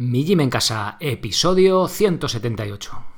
Mi Gym en Casa, episodio 178.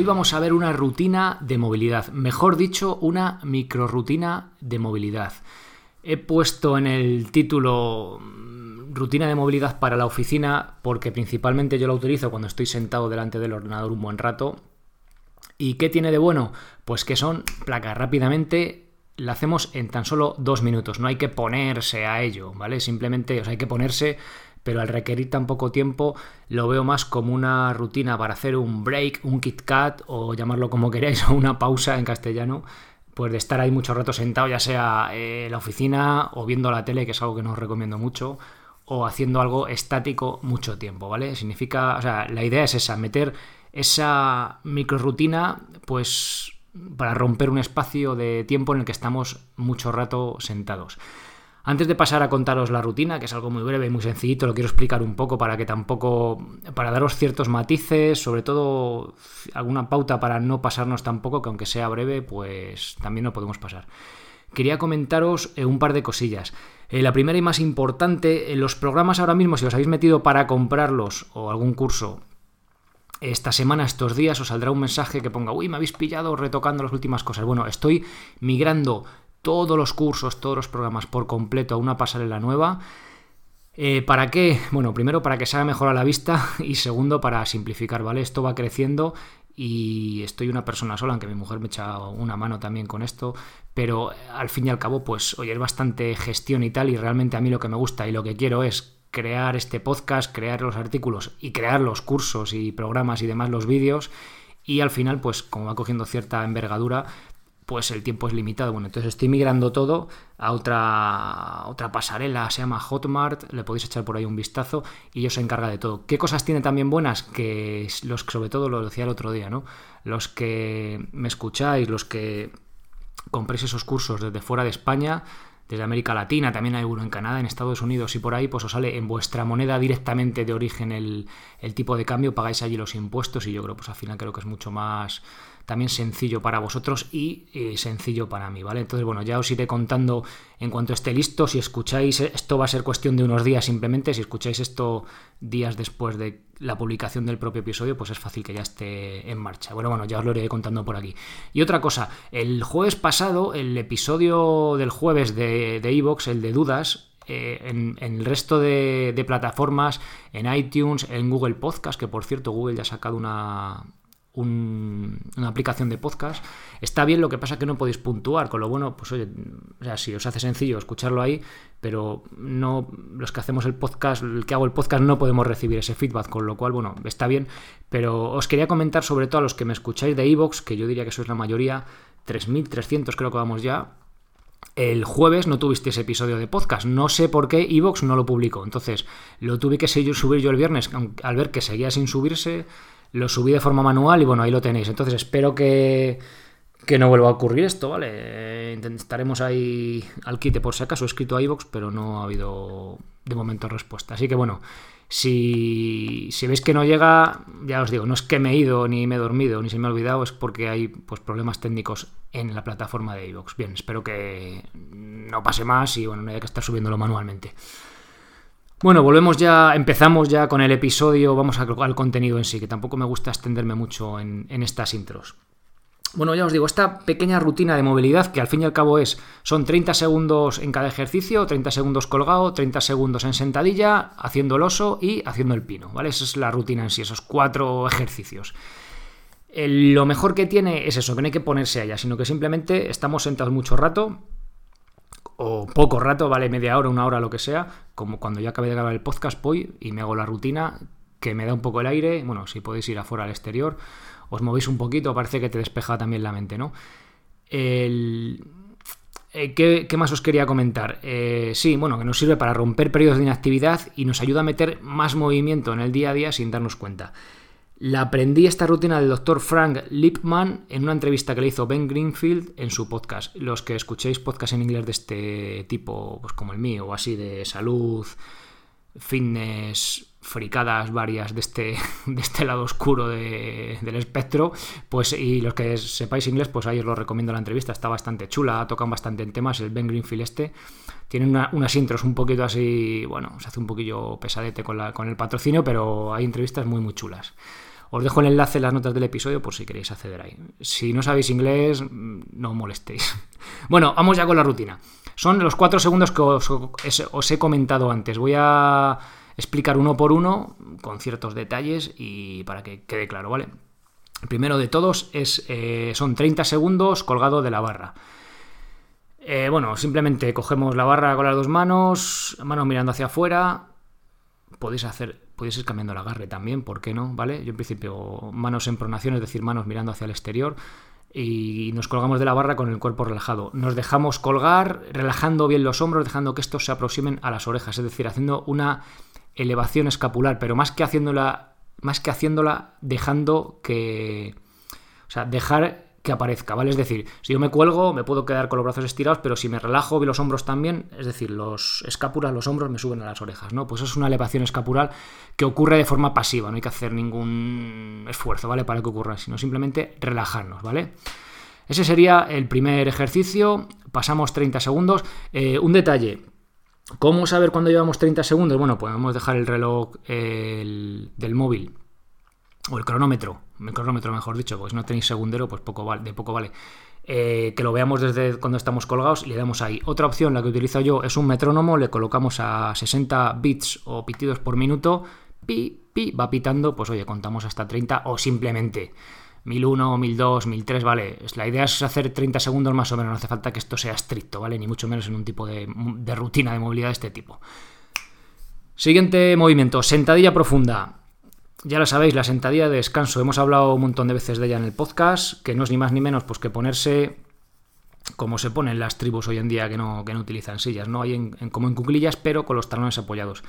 Hoy vamos a ver una rutina de movilidad, mejor dicho, una microrutina de movilidad. He puesto en el título mm, rutina de movilidad para la oficina porque principalmente yo la utilizo cuando estoy sentado delante del ordenador un buen rato. ¿Y qué tiene de bueno? Pues que son placas rápidamente la hacemos en tan solo dos minutos. No hay que ponerse a ello, ¿vale? Simplemente hay que ponerse pero al requerir tan poco tiempo lo veo más como una rutina para hacer un break, un Kit Kat o llamarlo como queráis, o una pausa en castellano, pues de estar ahí mucho rato sentado, ya sea en la oficina o viendo la tele, que es algo que no os recomiendo mucho, o haciendo algo estático mucho tiempo, ¿vale? Significa, o sea, la idea es esa, meter esa micro rutina, pues para romper un espacio de tiempo en el que estamos mucho rato sentados. Antes de pasar a contaros la rutina, que es algo muy breve y muy sencillito, lo quiero explicar un poco para que tampoco, para daros ciertos matices, sobre todo alguna pauta para no pasarnos tampoco, que aunque sea breve, pues también no podemos pasar. Quería comentaros eh, un par de cosillas. Eh, la primera y más importante, en los programas ahora mismo, si os habéis metido para comprarlos o algún curso, esta semana, estos días, os saldrá un mensaje que ponga, uy, me habéis pillado retocando las últimas cosas. Bueno, estoy migrando todos los cursos, todos los programas por completo a una pasarela nueva. Eh, ¿Para qué? Bueno, primero para que se haga mejor a la vista y segundo para simplificar, ¿vale? Esto va creciendo y estoy una persona sola, aunque mi mujer me echa una mano también con esto, pero al fin y al cabo, pues oye, es bastante gestión y tal y realmente a mí lo que me gusta y lo que quiero es crear este podcast, crear los artículos y crear los cursos y programas y demás, los vídeos y al final, pues como va cogiendo cierta envergadura, pues el tiempo es limitado. Bueno, entonces estoy migrando todo a otra, otra pasarela, se llama Hotmart, le podéis echar por ahí un vistazo y ellos se encarga de todo. ¿Qué cosas tiene también buenas? Que los sobre todo lo decía el otro día, ¿no? Los que me escucháis, los que compréis esos cursos desde fuera de España, desde América Latina, también hay uno en Canadá, en Estados Unidos y por ahí, pues os sale en vuestra moneda directamente de origen el, el tipo de cambio, pagáis allí los impuestos y yo creo, pues al final creo que es mucho más también sencillo para vosotros y eh, sencillo para mí, ¿vale? Entonces, bueno, ya os iré contando en cuanto esté listo. Si escucháis, esto va a ser cuestión de unos días simplemente. Si escucháis esto días después de la publicación del propio episodio, pues es fácil que ya esté en marcha. Bueno, bueno, ya os lo iré contando por aquí. Y otra cosa, el jueves pasado, el episodio del jueves de Evox, el de dudas, eh, en, el resto de, de, plataformas, en iTunes, en Google Podcast, que por cierto Google ya ha sacado una, una aplicación de podcast. Está bien, lo que pasa es que no podéis puntuar, con lo bueno, pues oye, o sea, si os hace sencillo escucharlo ahí, pero no los que hacemos el podcast, el que hago el podcast no podemos recibir ese feedback, con lo cual, bueno, está bien, pero os quería comentar sobre todo a los que me escucháis de Evox, que yo diría que sois la mayoría, 3.300 creo que vamos ya, el jueves no tuviste ese episodio de podcast. No sé por qué Evox no lo publicó. Entonces, lo tuve que subir yo el viernes, al ver que seguía sin subirse lo subí de forma manual y bueno, ahí lo tenéis. Entonces espero que, que no vuelva a ocurrir esto, ¿vale? Estaremos ahí al quite por si acaso, he escrito a iVox, pero no ha habido de momento respuesta. Así que bueno, si, si, veis que no llega, ya os digo, no es que me he ido, ni me he dormido, ni se me ha olvidado, es porque hay pues, problemas técnicos en la plataforma de iVox. Bien, espero que no pase más y bueno, no haya que estar subiéndolo manualmente. Bueno, volvemos ya, empezamos ya con el episodio, vamos al contenido en sí, que tampoco me gusta extenderme mucho en, en estas intros. Bueno, ya os digo, esta pequeña rutina de movilidad, que al fin y al cabo es, son 30 segundos en cada ejercicio, 30 segundos colgado, 30 segundos en sentadilla, haciendo el oso y haciendo el pino, ¿vale? Esa es la rutina en sí, esos cuatro ejercicios. lo mejor que tiene es eso, que no hay que ponerse allá, sino que simplemente estamos sentados mucho rato, o poco rato, vale, media hora, una hora, lo que sea, como cuando ya acabé de grabar el podcast, voy y me hago la rutina, que me da un poco el aire, bueno, si podéis ir afuera al exterior, os movéis un poquito, parece que te despeja también la mente, ¿no? El... Eh, ¿Qué, más os quería comentar? Eh, sí, bueno, que nos sirve para romper periodos de inactividad y nos ayuda a meter más movimiento en el día a día sin darnos cuenta. La aprendí esta rutina del doctor Frank Lipman en una entrevista que le hizo Ben Greenfield en su podcast. Los que escuchéis podcast en inglés de este tipo, pues como el mío, o así de salud, fitness, fricadas varias de este, de este lado oscuro del espectro, pues y los que sepáis inglés, pues ahí os lo recomiendo la entrevista, está bastante chula, tocan bastante en temas, el Ben Greenfield este, tiene unas intros un poquito así, bueno, se hace un poquillo pesadete con, la, con el patrocinio, pero hay entrevistas muy muy chulas. Os dejo el enlace en las notas del episodio por si queréis acceder ahí. Si no sabéis inglés, no molestéis. Bueno, vamos ya con la rutina. Son los cuatro segundos que os he comentado antes. Voy a explicar uno por uno con ciertos detalles y para que quede claro, ¿vale? El primero de todos es, eh, son 30 segundos colgado de la barra. Eh, bueno, simplemente cogemos la barra con las dos manos, mano mirando hacia afuera. Podéis hacer, podéis ir cambiando el agarre también, ¿por qué no? ¿Vale? Yo en principio manos en pronación, es decir, manos mirando hacia el exterior y nos colgamos de la barra con el cuerpo relajado. Nos dejamos colgar, relajando bien los hombros, dejando que estos se aproximen a las orejas, es decir, haciendo una elevación escapular, pero más que haciéndola, más que haciéndola dejando que, o sea, dejar que aparezca, ¿vale? Es decir, si yo me cuelgo, me puedo quedar con los brazos estirados, pero si me relajo y los hombros también, es decir, los escápulas, los hombros me suben a las orejas, ¿no? Pues es una elevación escapular que ocurre de forma pasiva, no hay que hacer ningún esfuerzo, ¿vale? Para que ocurra, sino simplemente relajarnos, ¿vale? Ese sería el primer ejercicio, pasamos 30 segundos. Eh, un detalle, ¿Cómo saber cuándo llevamos 30 segundos? Bueno, podemos dejar el reloj del móvil o el cronómetro, el cronómetro mejor dicho, porque si no tenéis segundero, pues de poco vale. Eh, que lo veamos desde cuando estamos colgados y le damos ahí. Otra opción, la que utilizo yo, es un metrónomo, le colocamos a 60 bits o pitidos por minuto, pi, pi, va pitando, pues oye, contamos hasta 30 o simplemente 1001, 1002, 1003, vale. La idea es hacer 30 segundos más o menos, no hace falta que esto sea estricto, ¿vale? Ni mucho menos en un tipo de, rutina de movilidad de este tipo. Siguiente movimiento, sentadilla profunda. Ya lo sabéis, la sentadilla de descanso. Hemos hablado un montón de veces de ella en el podcast, que no es ni más ni menos pues, que ponerse como se ponen las tribus hoy en día que no, que no utilizan sillas, ¿no? Hay en, como en cuclillas, pero con los talones apoyados.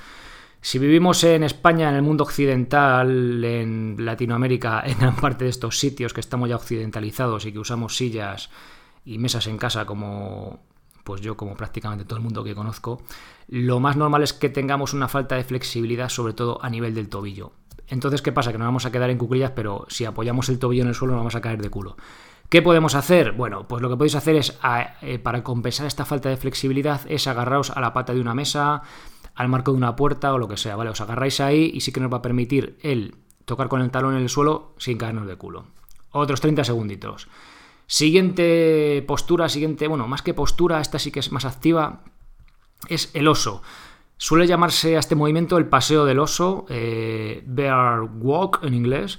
Si vivimos en España, en el mundo occidental, en Latinoamérica, en gran parte de estos sitios que estamos ya occidentalizados y que usamos sillas y mesas en casa como pues yo como prácticamente todo el mundo que conozco, lo más normal es que tengamos una falta de flexibilidad, sobre todo a nivel del tobillo. Entonces, ¿qué pasa? Que nos vamos a quedar en cuclillas, pero si apoyamos el tobillo en el suelo nos vamos a caer de culo. ¿Qué podemos hacer? Bueno, pues lo que podéis hacer es, eh, para compensar esta falta de flexibilidad, es agarraros a la pata de una mesa, al marco de una puerta o lo que sea, ¿vale? Os agarráis ahí y sí que nos va a permitir el tocar con el talón en el suelo sin caernos de culo. Otros 30 segunditos. Siguiente postura, siguiente, bueno, más que postura, esta sí que es más activa, es el oso. Suele llamarse a este movimiento el paseo del oso, eh, bear walk en inglés,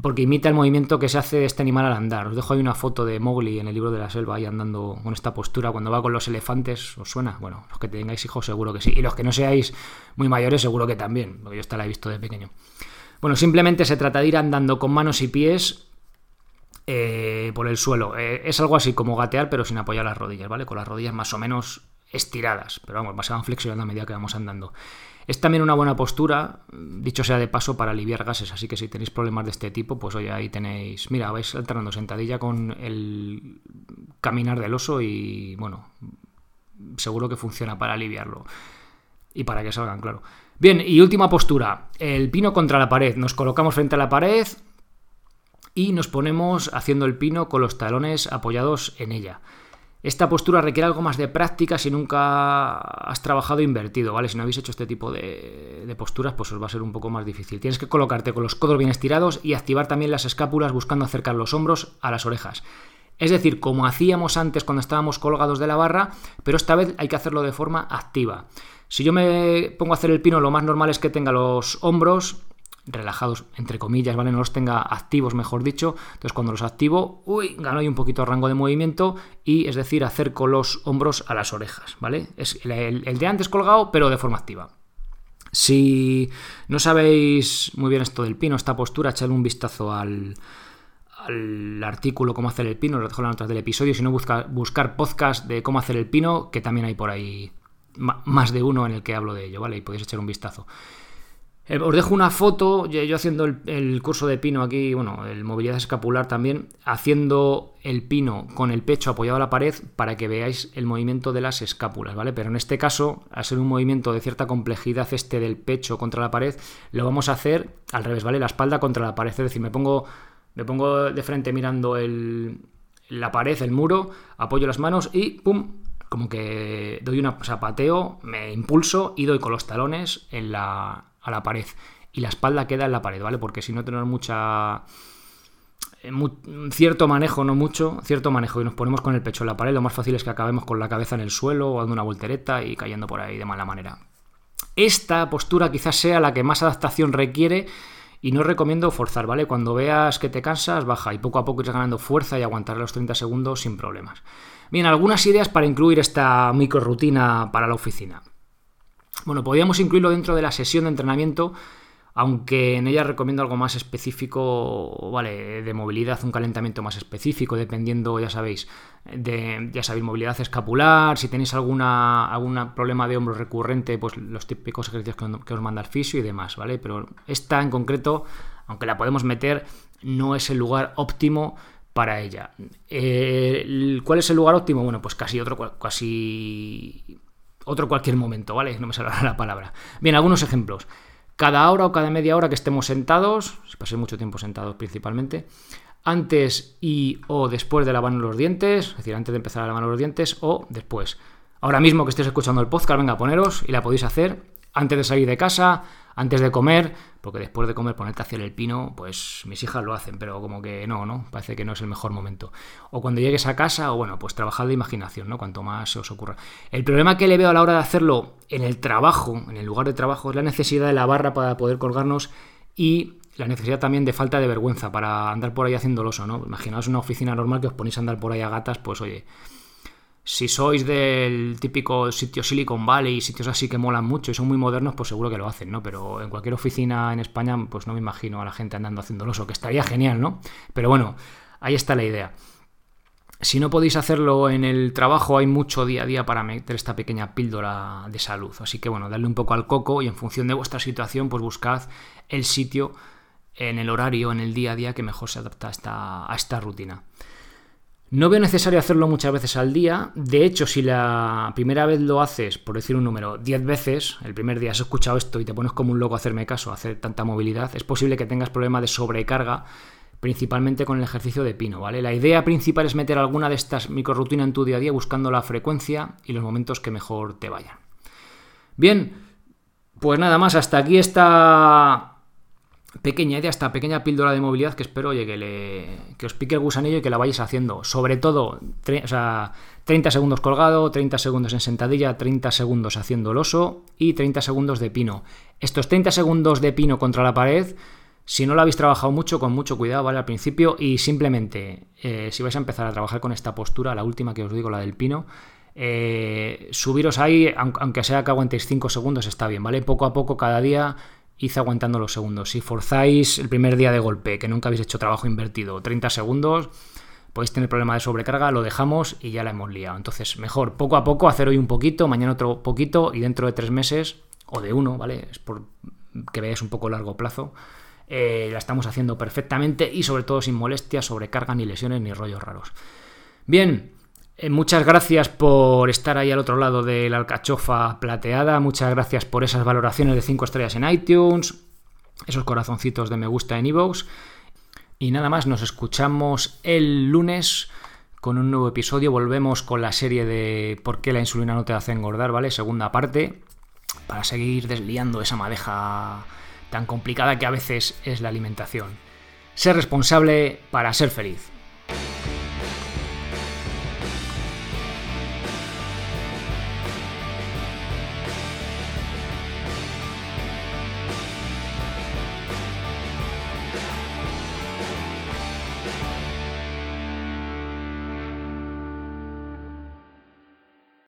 porque imita el movimiento que se hace de este animal al andar. Os dejo ahí una foto de Mowgli en el libro de la selva, ahí andando con esta postura cuando va con los elefantes. ¿Os suena? Bueno, los que tengáis hijos seguro que sí. Y los que no seáis muy mayores seguro que también, yo esta la he visto de pequeño. Bueno, simplemente se trata de ir andando con manos y pies eh, por el suelo. Eh, es algo así como gatear, pero sin apoyar las rodillas, ¿vale? Con las rodillas más o menos estiradas, pero vamos, se van flexionando a medida que vamos andando. Es también una buena postura, dicho sea de paso, para aliviar gases, así que si tenéis problemas de este tipo, pues oye, ahí tenéis, mira, vais alternando sentadilla con el caminar del oso y bueno, seguro que funciona para aliviarlo y para que salgan, claro. Bien, y última postura, el pino contra la pared. Nos colocamos frente a la pared y nos ponemos haciendo el pino con los talones apoyados en ella. Esta postura requiere algo más de práctica si nunca has trabajado invertido, ¿vale? Si no habéis hecho este tipo de, posturas, pues os va a ser un poco más difícil. Tienes que colocarte con los codos bien estirados y activar también las escápulas buscando acercar los hombros a las orejas. Es decir, como hacíamos antes cuando estábamos colgados de la barra, pero esta vez hay que hacerlo de forma activa. Si yo me pongo a hacer el pino, lo más normal es que tenga los hombros relajados, entre comillas, ¿vale? No los tenga activos, mejor dicho. Entonces, cuando los activo, uy, gano ahí un poquito de rango de movimiento y, es decir, acerco los hombros a las orejas, ¿vale? Es el, de antes colgado, pero de forma activa. Si no sabéis muy bien esto del pino, esta postura, echadle un vistazo al, artículo Cómo hacer el pino, lo dejo en las notas del episodio. Si no, busca, buscar podcast de cómo hacer el pino, que también hay por ahí más de uno en el que hablo de ello, ¿vale? Y podéis echar un vistazo. Eh, os dejo una foto, yo haciendo el, curso de pino aquí, bueno, el movilidad escapular también, haciendo el pino con el pecho apoyado a la pared para que veáis el movimiento de las escápulas, ¿vale? Pero en este caso, al ser un movimiento de cierta complejidad este del pecho contra la pared, lo vamos a hacer al revés, ¿vale? La espalda contra la pared, es decir, me pongo, me pongo de frente mirando la pared, el muro, apoyo las manos y ¡pum! Como que doy una, zapateo, me impulso y doy con los talones en la a la pared y la espalda queda en la pared, ¿vale? Porque si no tenemos mucha eh, cierto manejo, no mucho, cierto manejo y nos ponemos con el pecho en la pared, lo más fácil es que acabemos con la cabeza en el suelo o dando una voltereta y cayendo por ahí de mala manera. Esta postura quizás sea la que más adaptación requiere y no recomiendo forzar, ¿vale? Cuando veas que te cansas, baja y poco a poco irás ganando fuerza y aguantar los 30 segundos sin problemas. Bien, algunas ideas para incluir esta micro rutina para la oficina. Bueno, podríamos incluirlo dentro de la sesión de entrenamiento, aunque en ella recomiendo algo más específico, vale, de movilidad, un calentamiento más específico, dependiendo, ya sabéis, de, ya sabéis, movilidad escapular, si tenéis alguna, algún problema de hombro recurrente, pues los típicos ejercicios que, os manda el fisio y demás, ¿vale? Pero esta en concreto, aunque la podemos meter, no es el lugar óptimo para ella. Eh, ¿Cuál es el lugar óptimo? Bueno, pues casi otro, casi otro cualquier momento, ¿vale? No me sale la palabra. Bien, algunos ejemplos. Cada hora o cada media hora que estemos sentados, si pasé mucho tiempo sentados principalmente, antes y o después de lavarnos los dientes, es decir, antes de empezar a lavar los dientes o después. Ahora mismo que estés escuchando el podcast, venga, poneros y la podéis hacer antes de salir de casa, antes de comer, porque después de comer ponerte a hacer el pino, pues mis hijas lo hacen, pero como que no, ¿no? Parece que no es el mejor momento. O cuando llegues a casa, o bueno, pues trabajar de imaginación, ¿no? Cuanto más se os ocurra. El problema que le veo a la hora de hacerlo en el trabajo, en el lugar de trabajo, es la necesidad de la barra para poder colgarnos y la necesidad también de falta de vergüenza para andar por ahí haciendo oso, ¿no? Imaginaos una oficina normal que os ponéis a andar por ahí a gatas, pues oye, si sois del típico sitio Silicon Valley y sitios así que molan mucho y son muy modernos, pues seguro que lo hacen, ¿no? Pero en cualquier oficina en España, pues no me imagino a la gente andando haciéndolo que estaría genial, ¿no? Pero bueno, ahí está la idea. Si no podéis hacerlo en el trabajo, hay mucho día a día para meter esta pequeña píldora de salud. Así que bueno, darle un poco al coco y en función de vuestra situación, pues buscad el sitio en el horario, en el día a día que mejor se adapta a esta rutina. No veo necesario hacerlo muchas veces al día. De hecho, si la primera vez lo haces, por decir un número, 10 veces, el primer día has escuchado esto y te pones como un loco a hacerme caso, a hacer tanta movilidad, es posible que tengas problemas de sobrecarga, principalmente con el ejercicio de pino, ¿vale? La idea principal es meter alguna de estas microrutinas en tu día a día buscando la frecuencia y los momentos que mejor te vayan. Bien, pues nada más, hasta aquí está pequeña idea, esta pequeña píldora de movilidad que espero oye, que, le, que os pique el gusanillo y que la vayáis haciendo. Sobre todo, o sea, 30 segundos colgado, 30 segundos en sentadilla, 30 segundos haciendo el oso y 30 segundos de pino. Estos 30 segundos de pino contra la pared, si no lo habéis trabajado mucho, con mucho cuidado, ¿vale? Al principio y simplemente, eh, si vais a empezar a trabajar con esta postura, la última que os digo, la del pino, eh, subiros ahí, aunque sea que aguantéis 5 segundos, está bien, ¿vale? Poco a poco, cada día id aguantando los segundos. Si forzáis el primer día de golpe, que nunca habéis hecho trabajo invertido, 30 segundos, podéis tener problema de sobrecarga, lo dejamos y ya la hemos liado. Entonces, mejor poco a poco hacer hoy un poquito, mañana otro poquito y dentro de tres meses o de uno, ¿vale? Es por que veáis un poco largo plazo. Eh, la estamos haciendo perfectamente y sobre todo sin molestias, sobrecarga, ni lesiones, ni rollos raros. Bien, muchas gracias por estar ahí al otro lado de la alcachofa plateada, muchas gracias por esas valoraciones de 5 estrellas en iTunes, esos corazoncitos de me gusta en iVoox. Y nada más, nos escuchamos el lunes con un nuevo episodio. Volvemos con la serie de ¿Por qué la insulina no te hace engordar? ¿Vale? Segunda parte, para seguir desliando esa madeja tan complicada que a veces es la alimentación. Ser responsable para ser feliz.